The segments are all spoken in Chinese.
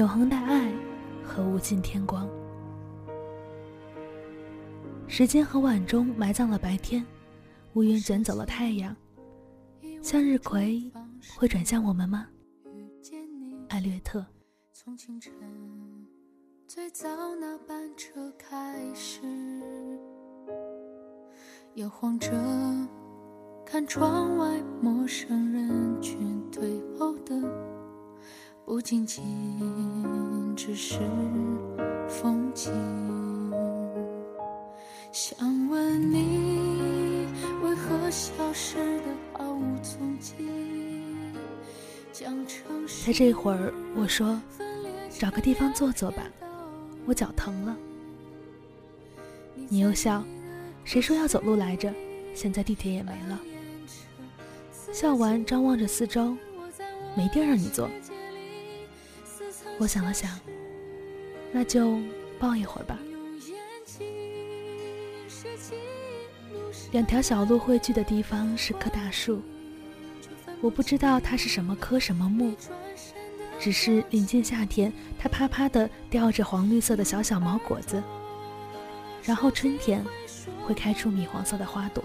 永恒的爱和无尽天光。时间和晚钟埋葬了白天，乌云卷走了太阳。向日葵会转向我们吗？艾略特。从清晨最早那班车开始，摇晃着看窗外陌生人群退后的，不仅仅只是风景。想问你，为何消失的毫无踪迹？在这会儿，我说。找个地方坐坐吧，我脚疼了。你又笑，谁说要走路来着？现在地铁也没了。笑完，张望着四周，没地儿让你坐。我想了想，那就抱一会儿吧。两条小路汇聚的地方是棵大树，我不知道它是什么科什么木。只是临近夏天，它啪啪地掉着黄绿色的小小毛果子，然后春天会开出米黄色的花朵。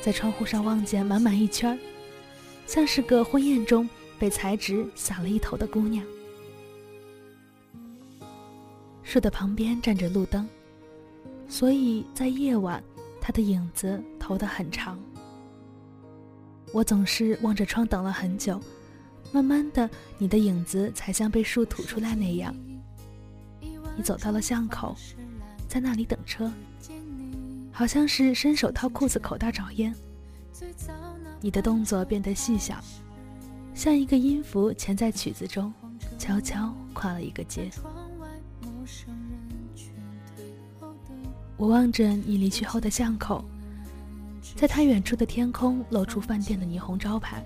在窗户上望见满满一圈像是个婚宴中被裁纸撒了一头的姑娘。树的旁边站着路灯，所以在夜晚，它的影子投得很长。我总是望着窗等了很久。慢慢的，你的影子才像被树吐出来那样。你走到了巷口，在那里等车，好像是伸手掏裤子口袋找烟。你的动作变得细小，像一个音符潜在曲子中，悄悄跨了一个阶。我望着你离去后的巷口，在他远处的天空露出饭店的霓虹招牌。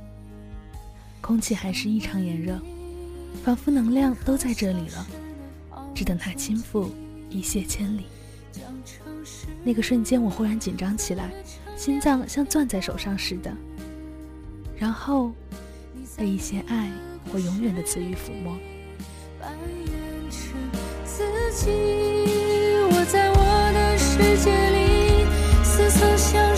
空气还是异常炎热，仿佛能量都在这里了，只等他倾覆，一泻千里。那个瞬间，我忽然紧张起来，心脏像攥在手上似的。然后，被一些爱或永远的词语抚摸。自己我在我的世界里，似曾相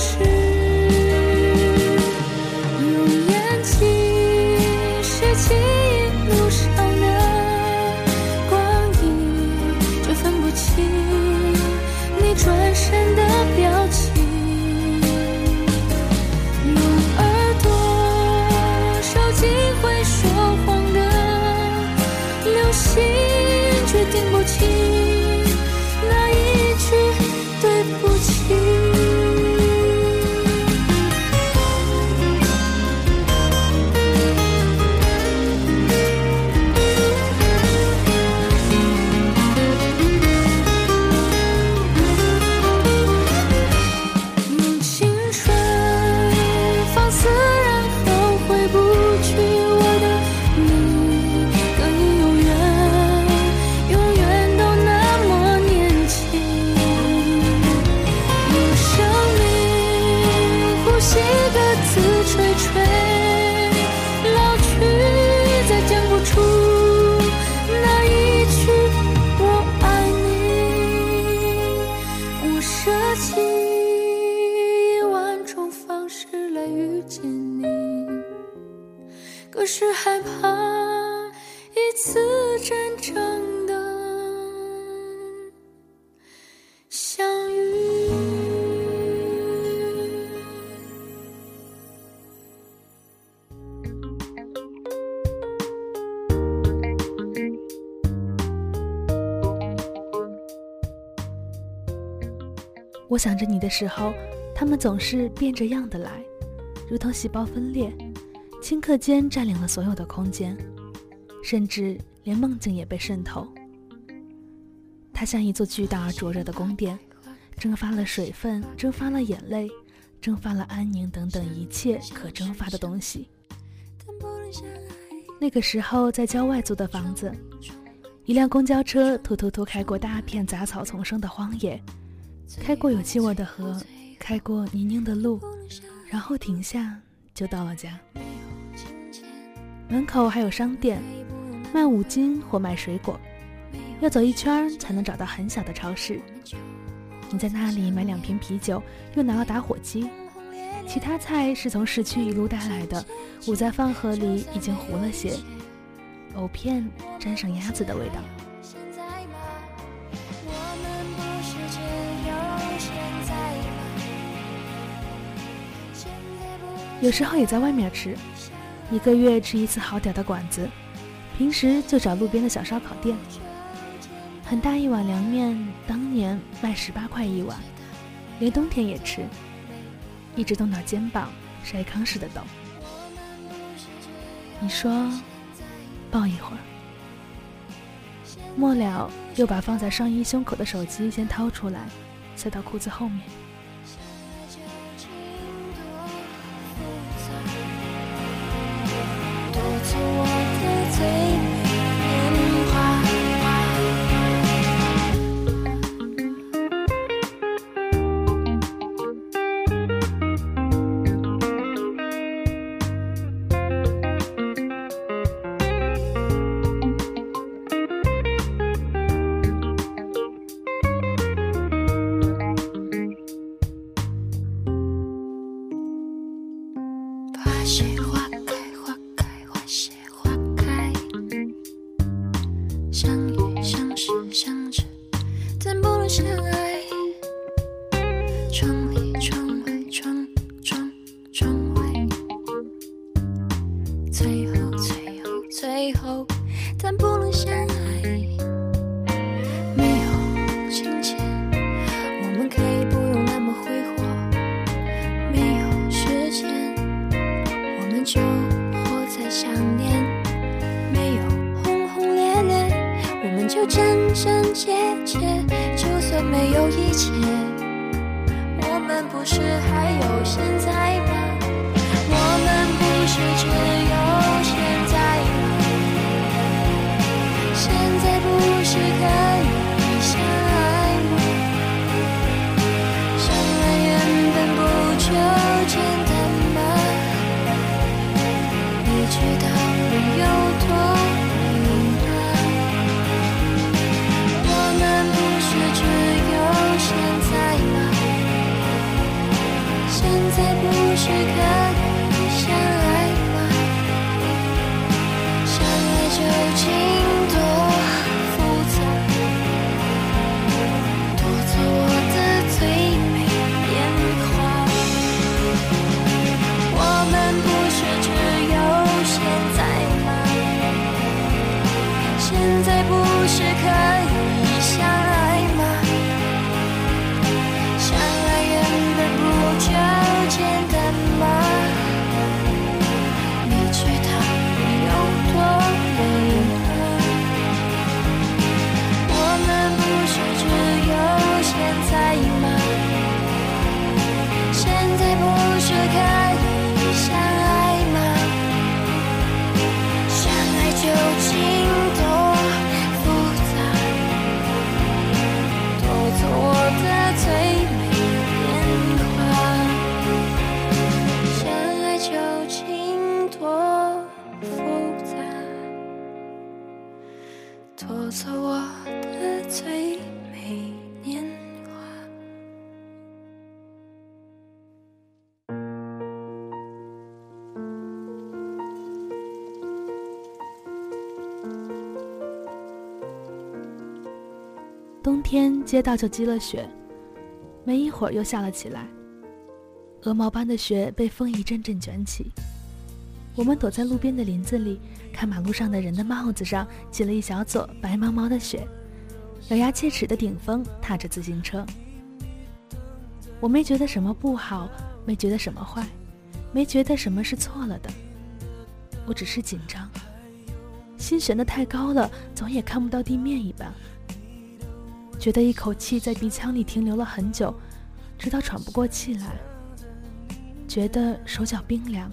we 想着你的时候，他们总是变着样的来，如同细胞分裂，顷刻间占领了所有的空间，甚至连梦境也被渗透。它像一座巨大而灼热的宫殿，蒸发了水分，蒸发了眼泪，蒸发了安宁等等一切可蒸发的东西。那个时候，在郊外租的房子，一辆公交车突突突开过大片杂草丛生的荒野。开过有气味的河，开过泥泞的路，然后停下，就到了家。门口还有商店，卖五金或卖水果，要走一圈才能找到很小的超市。你在那里买两瓶啤酒，又拿了打火机，其他菜是从市区一路带来的，捂在饭盒里已经糊了些，藕片沾上鸭子的味道。有时候也在外面吃，一个月吃一次好点的馆子，平时就找路边的小烧烤店。很大一碗凉面，当年卖十八块一碗，连冬天也吃，一直冻到肩膀，筛糠似的抖。你说，抱一会儿，末了又把放在上衣胸口的手机先掏出来，塞到裤子后面。街道就积了雪，没一会儿又下了起来。鹅毛般的雪被风一阵阵卷起。我们躲在路边的林子里，看马路上的人的帽子上积了一小撮白毛毛的雪。咬牙切齿的顶风踏着自行车。我没觉得什么不好，没觉得什么坏，没觉得什么是错了的。我只是紧张，心悬得太高了，总也看不到地面一般。觉得一口气在鼻腔里停留了很久，直到喘不过气来。觉得手脚冰凉，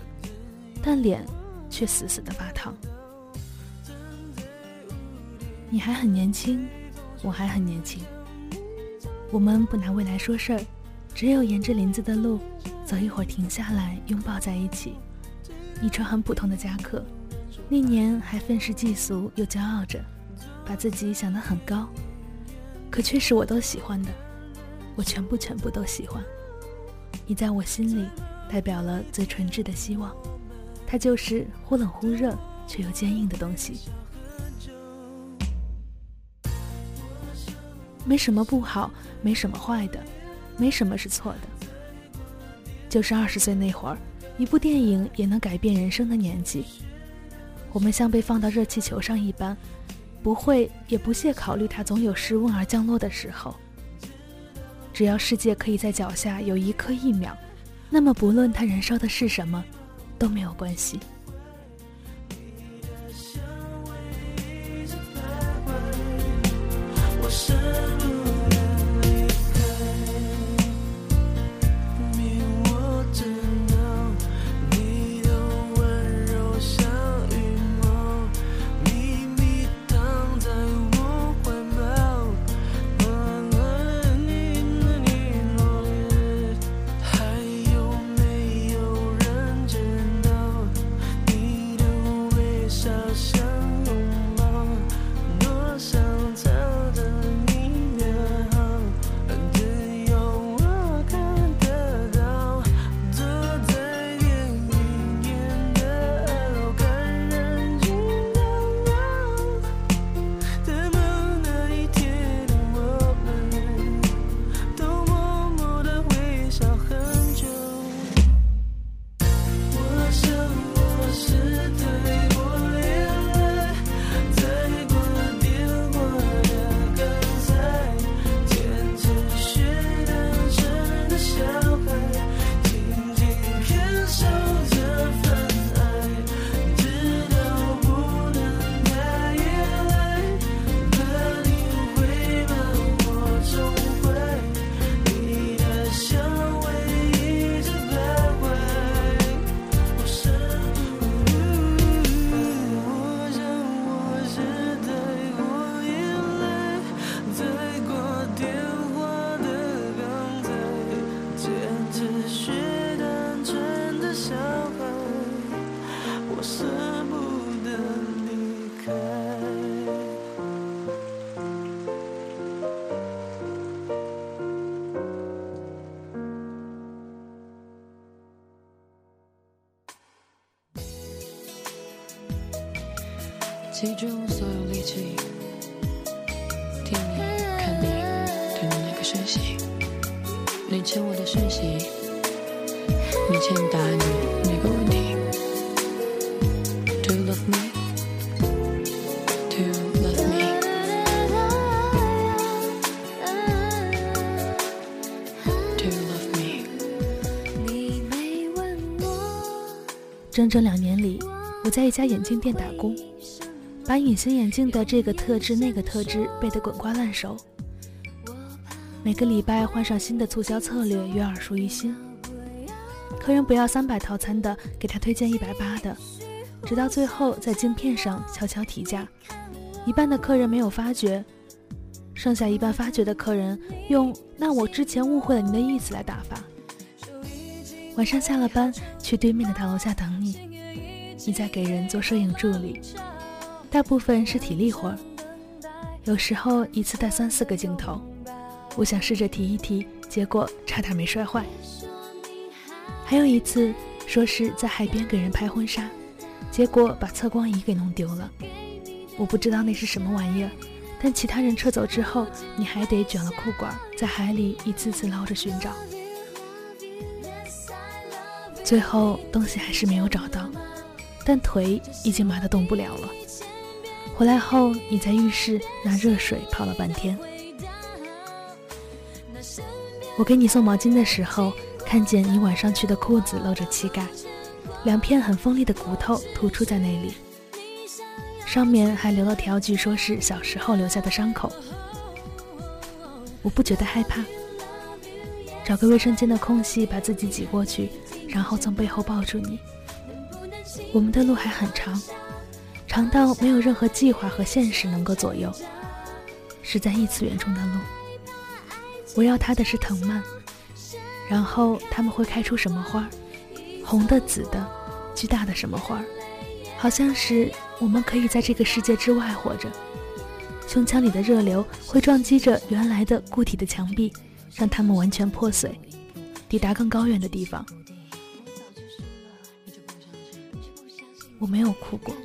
但脸却死死的发烫。你还很年轻，我还很年轻。我们不拿未来说事儿，只有沿着林子的路，走一会儿停下来拥抱在一起。你穿很普通的夹克，那年还愤世嫉俗又骄傲着，把自己想得很高，可却是我都喜欢的，我全部全部都喜欢。你在我心里代表了最纯挚的希望，它就是忽冷忽热却又坚硬的东西。没什么不好，没什么坏的，没什么是错的。就是二十岁那会儿，一部电影也能改变人生的年纪。我们像被放到热气球上一般，不会也不屑考虑它总有失温而降落的时候。只要世界可以在脚下有一刻一秒，那么不论它燃烧的是什么，都没有关系。集中所有力气，听你看你对你那个讯息，你欠我的讯息，你欠答案的那个问题。Do you love me? Do you love me? Do you love me? 整整两年里，我在一家眼镜店打工。把隐形眼镜的这个特质、那个特质背得滚瓜烂熟，每个礼拜换上新的促销策略，越耳熟于心。客人不要三百套餐的，给他推荐一百八的，直到最后在镜片上悄悄提价。一半的客人没有发觉，剩下一半发觉的客人用“那我之前误会了您的意思”来打发。晚上下了班，去对面的大楼下等你，你在给人做摄影助理。大部分是体力活儿，有时候一次带三四个镜头。我想试着提一提，结果差点没摔坏。还有一次，说是在海边给人拍婚纱，结果把测光仪给弄丢了。我不知道那是什么玩意儿，但其他人撤走之后，你还得卷了裤管，在海里一次次捞着寻找。最后东西还是没有找到，但腿已经麻得动不了了。回来后，你在浴室拿热水泡了半天。我给你送毛巾的时候，看见你晚上去的裤子露着膝盖，两片很锋利的骨头突出在那里，上面还留了条据说是小时候留下的伤口。我不觉得害怕，找个卫生间的空隙把自己挤过去，然后从背后抱住你。我们的路还很长。长到没有任何计划和现实能够左右，是在异次元中的路。围绕它的是藤蔓，然后它们会开出什么花？红的、紫的，巨大的什么花？好像是我们可以在这个世界之外活着。胸腔里的热流会撞击着原来的固体的墙壁，让它们完全破碎，抵达更高远的地方。我没有哭过。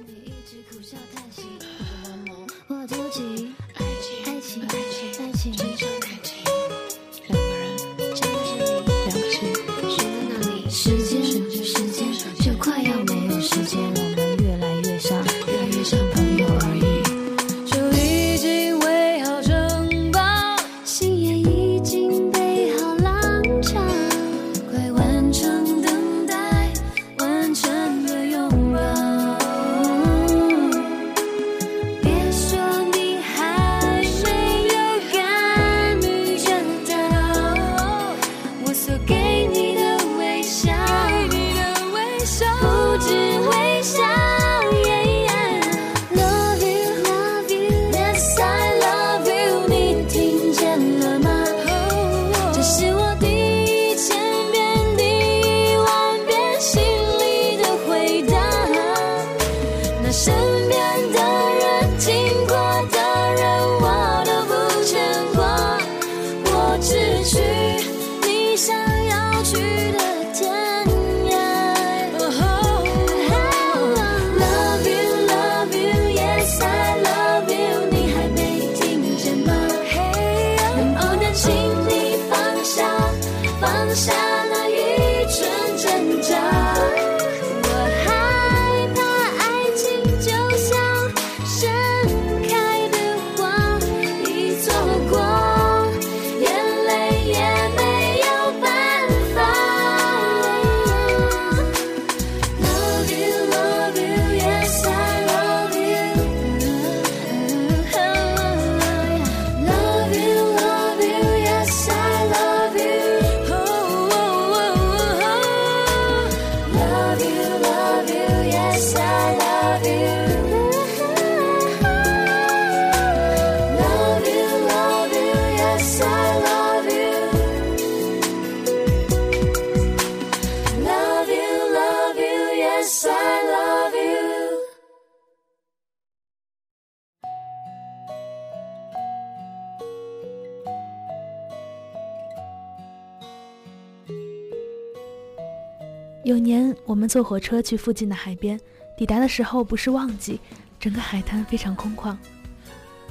坐火车去附近的海边，抵达的时候不是旺季，整个海滩非常空旷，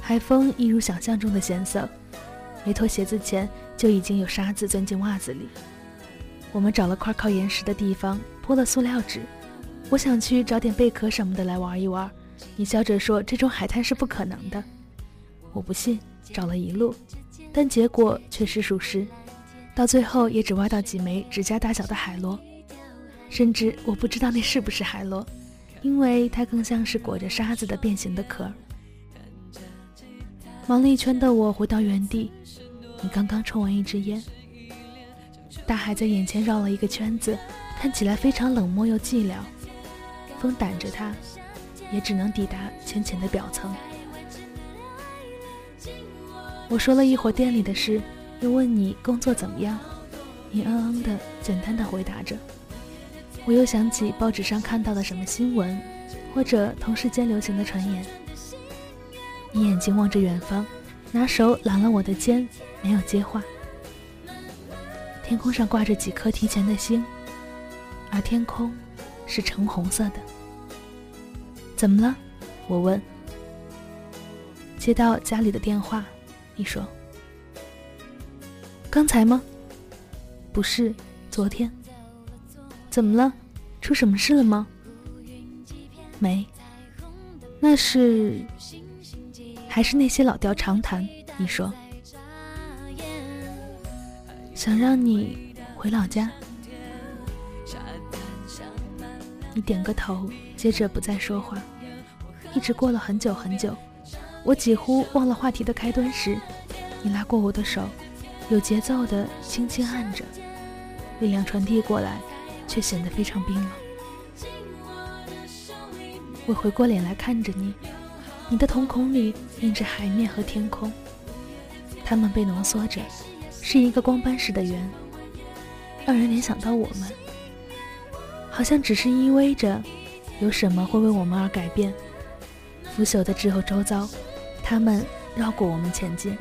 海风一如想象中的咸涩，没脱鞋子前就已经有沙子钻进袜子里。我们找了块靠岩石的地方，铺了塑料纸。我想去找点贝壳什么的来玩一玩，你笑着说这种海滩是不可能的。我不信，找了一路，但结果却是属实，到最后也只挖到几枚指甲大小的海螺。甚至我不知道那是不是海螺，因为它更像是裹着沙子的变形的壳。忙了一圈的我回到原地，你刚刚抽完一支烟。大海在眼前绕了一个圈子，看起来非常冷漠又寂寥。风挡着它，也只能抵达浅浅的表层。我说了一会儿店里的事，又问你工作怎么样，你嗯嗯的，简单的回答着。我又想起报纸上看到的什么新闻，或者同事间流行的传言。你眼睛望着远方，拿手揽了我的肩，没有接话。天空上挂着几颗提前的星，而天空是橙红色的。怎么了？我问。接到家里的电话，你说：“刚才吗？不是，昨天。”怎么了？出什么事了吗？没，那是还是那些老调常谈。你说，想让你回老家。你点个头，接着不再说话，一直过了很久很久。我几乎忘了话题的开端时，你拉过我的手，有节奏的轻轻按着，力量传递过来。却显得非常冰冷。我回过脸来看着你，你的瞳孔里映着海面和天空，它们被浓缩着，是一个光斑似的圆，让人联想到我们，好像只是依偎着，有什么会为我们而改变？腐朽的之后周遭，他们绕过我们前进。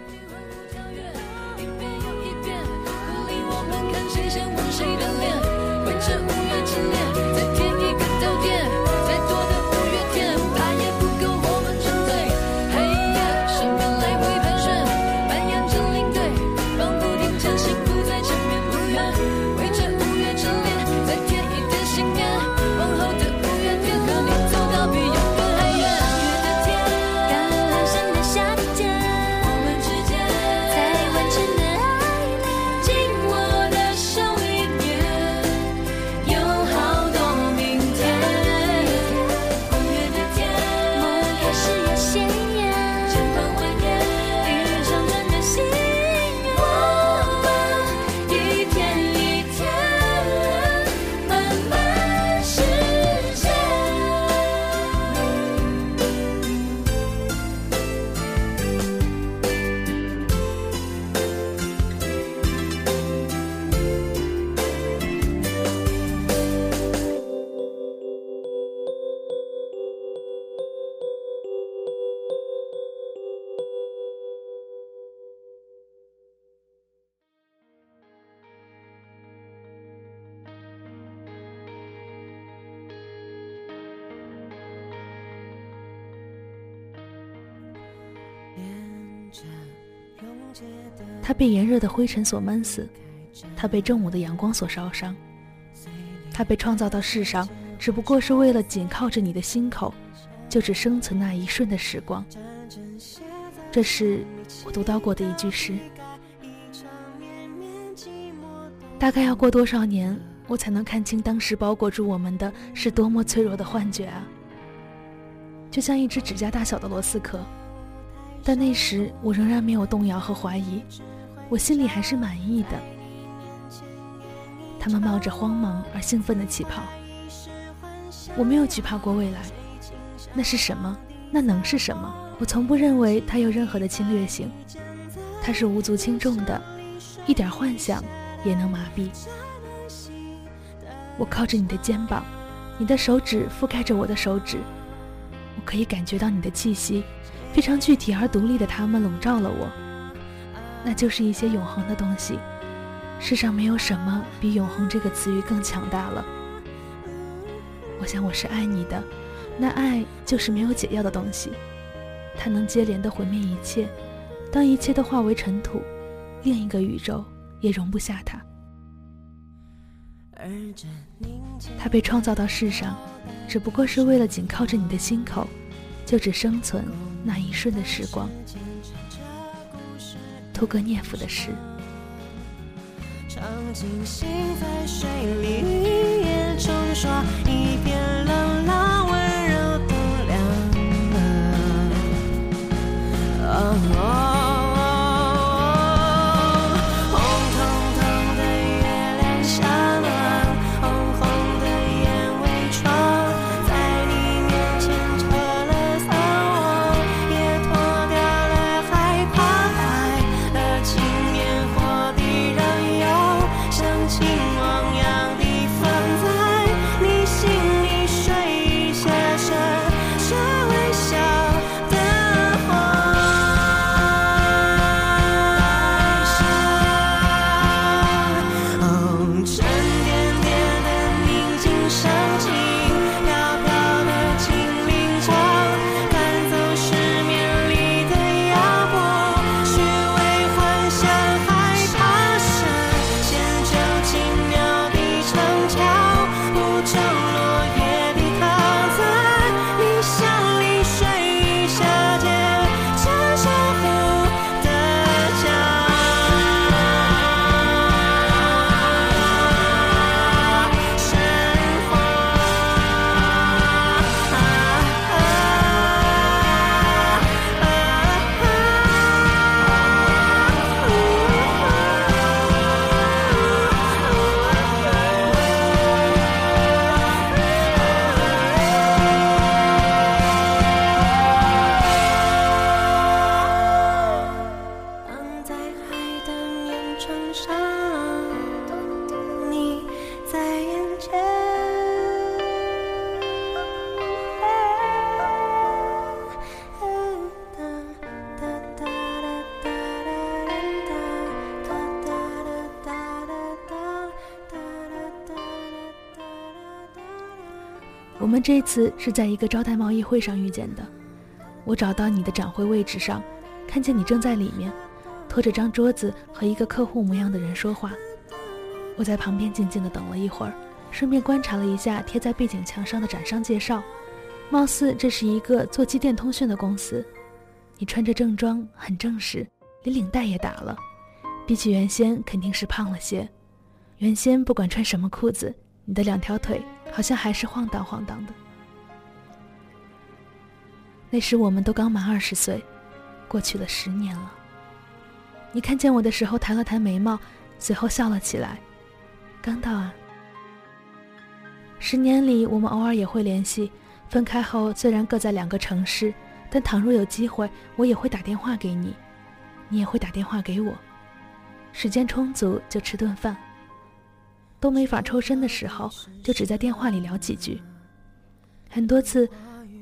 他被炎热的灰尘所闷死，他被正午的阳光所烧伤。他被创造到世上，只不过是为了紧靠着你的心口，就只生存那一瞬的时光。这是我读到过的一句诗。大概要过多少年，我才能看清当时包裹住我们的是多么脆弱的幻觉啊？就像一只指甲大小的螺丝壳。但那时我仍然没有动摇和怀疑，我心里还是满意的。他们冒着慌忙而兴奋的起跑，我没有惧怕过未来。那是什么？那能是什么？我从不认为它有任何的侵略性，它是无足轻重的，一点幻想也能麻痹。我靠着你的肩膀，你的手指覆盖着我的手指，我可以感觉到你的气息。非常具体而独立的他们笼罩了我，那就是一些永恒的东西。世上没有什么比“永恒”这个词语更强大了。我想我是爱你的，那爱就是没有解药的东西，它能接连的毁灭一切。当一切都化为尘土，另一个宇宙也容不下它。它被创造到世上，只不过是为了紧靠着你的心口。就只生存那一瞬的时光。屠格涅夫的诗。唱尽心在水里，一夜冲刷一片冷浪，温柔的凉了。们这次是在一个招待贸易会上遇见的。我找到你的展会位置上，看见你正在里面，拖着张桌子和一个客户模样的人说话。我在旁边静静地等了一会儿，顺便观察了一下贴在背景墙上的展商介绍，貌似这是一个做机电通讯的公司。你穿着正装，很正式，连领带也打了，比起原先肯定是胖了些。原先不管穿什么裤子，你的两条腿好像还是晃荡晃荡的。那时我们都刚满二十岁，过去了十年了。你看见我的时候抬了抬眉毛，随后笑了起来。刚到啊。十年里我们偶尔也会联系，分开后虽然各在两个城市，但倘若有机会，我也会打电话给你，你也会打电话给我。时间充足就吃顿饭。都没法抽身的时候，就只在电话里聊几句。很多次。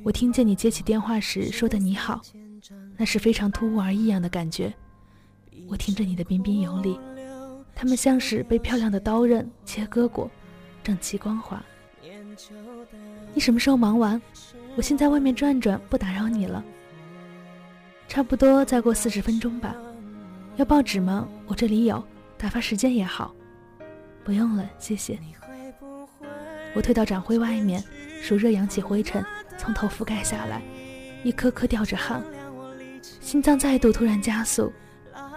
我听见你接起电话时说的“你好”，那是非常突兀而异样的感觉。我听着你的彬彬有礼，他们像是被漂亮的刀刃切割过，整齐光滑。你什么时候忙完？我先在外面转转，不打扰你了。差不多再过四十分钟吧。要报纸吗？我这里有，打发时间也好。不用了，谢谢。我退到展会外面，暑热扬起灰尘。从头覆盖下来，一颗颗掉着汗，心脏再度突然加速，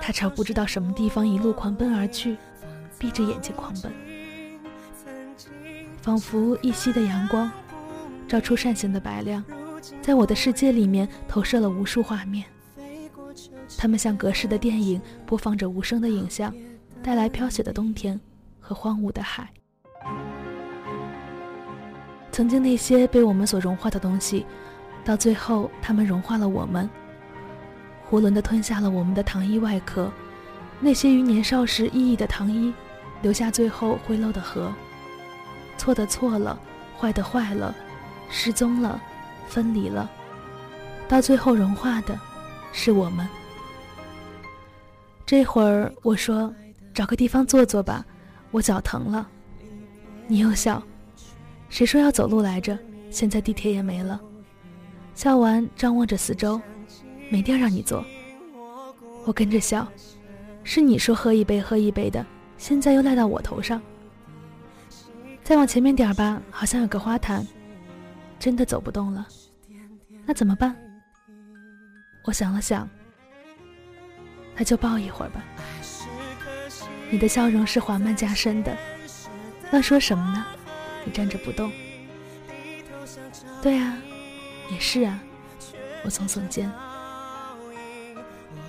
他朝不知道什么地方一路狂奔而去，闭着眼睛狂奔，仿佛一夕的阳光，照出扇形的白亮，在我的世界里面投射了无数画面，他们像隔世的电影，播放着无声的影像，带来飘雪的冬天和荒芜的海。曾经那些被我们所融化的东西，到最后，它们融化了我们，囫囵地吞下了我们的糖衣外壳。那些于年少时熠熠的糖衣，留下最后会漏的河。错的错了，坏的坏了，失踪了，分离了，到最后融化的，是我们。这会儿我说，找个地方坐坐吧，我脚疼了。你又笑。谁说要走路来着？现在地铁也没了。笑完，张望着四周，没地儿让你坐。我跟着笑，是你说喝一杯喝一杯的，现在又赖到我头上。再往前面点儿吧，好像有个花坛。真的走不动了，那怎么办？我想了想，那就抱一会儿吧。你的笑容是缓慢加深的，那说什么呢？你站着不动。对啊，也是啊。我耸耸肩。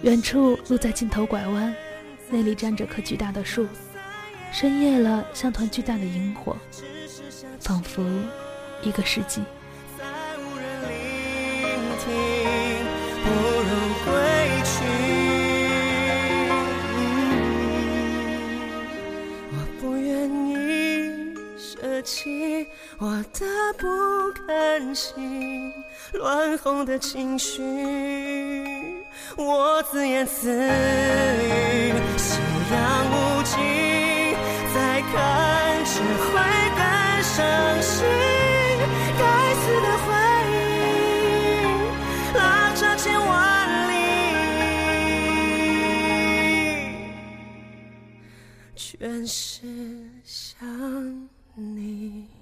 远处路在尽头拐弯，那里站着棵巨大的树。深夜了，像团巨大的萤火，仿佛一个世纪。起我的不甘心，乱哄的情绪，我自言自语，夕阳无尽，再看只会更伤心。该死的回忆，拉扯千万里，全是想。你。